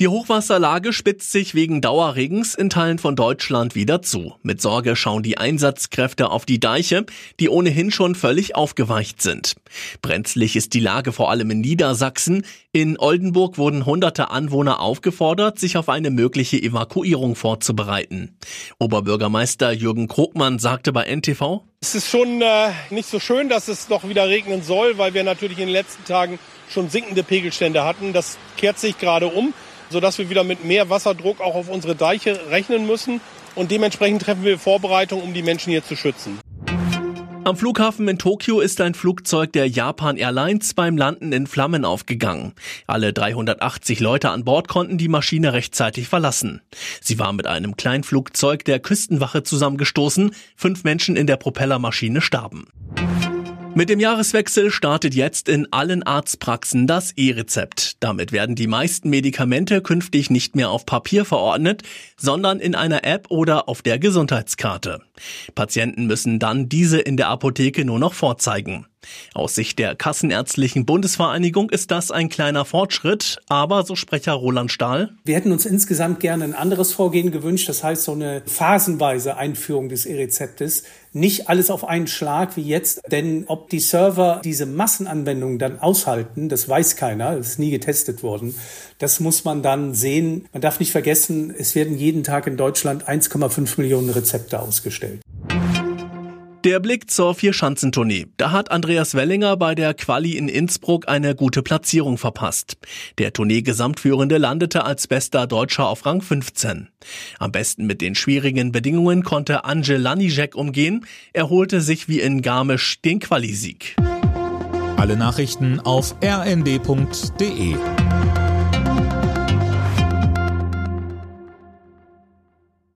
Die Hochwasserlage spitzt sich wegen Dauerregens in Teilen von Deutschland wieder zu. Mit Sorge schauen die Einsatzkräfte auf die Deiche, die ohnehin schon völlig aufgeweicht sind. Brenzlig ist die Lage vor allem in Niedersachsen. In Oldenburg wurden hunderte Anwohner aufgefordert, sich auf eine mögliche Evakuierung vorzubereiten. Oberbürgermeister Jürgen Krogmann sagte bei NTV, es ist schon äh, nicht so schön, dass es doch wieder regnen soll, weil wir natürlich in den letzten Tagen schon sinkende Pegelstände hatten. Das kehrt sich gerade um sodass wir wieder mit mehr Wasserdruck auch auf unsere Deiche rechnen müssen. Und dementsprechend treffen wir Vorbereitungen, um die Menschen hier zu schützen. Am Flughafen in Tokio ist ein Flugzeug der Japan Airlines beim Landen in Flammen aufgegangen. Alle 380 Leute an Bord konnten die Maschine rechtzeitig verlassen. Sie war mit einem Kleinflugzeug der Küstenwache zusammengestoßen. Fünf Menschen in der Propellermaschine starben. Mit dem Jahreswechsel startet jetzt in allen Arztpraxen das E-Rezept. Damit werden die meisten Medikamente künftig nicht mehr auf Papier verordnet, sondern in einer App oder auf der Gesundheitskarte. Patienten müssen dann diese in der Apotheke nur noch vorzeigen. Aus Sicht der Kassenärztlichen Bundesvereinigung ist das ein kleiner Fortschritt, aber so Sprecher Roland Stahl. Wir hätten uns insgesamt gerne ein anderes Vorgehen gewünscht, das heißt so eine phasenweise Einführung des E-Rezeptes. Nicht alles auf einen Schlag wie jetzt, denn ob die Server diese Massenanwendungen dann aushalten, das weiß keiner, das ist nie getestet worden. Das muss man dann sehen. Man darf nicht vergessen, es werden jeden Tag in Deutschland 1,5 Millionen Rezepte ausgestellt. Der Blick zur Vierschanzentournee. Da hat Andreas Wellinger bei der Quali in Innsbruck eine gute Platzierung verpasst. Der Tournee-Gesamtführende landete als bester Deutscher auf Rang 15. Am besten mit den schwierigen Bedingungen konnte Angel Lanijek umgehen. Er holte sich wie in Garmisch den Quali-Sieg. Alle Nachrichten auf rnd.de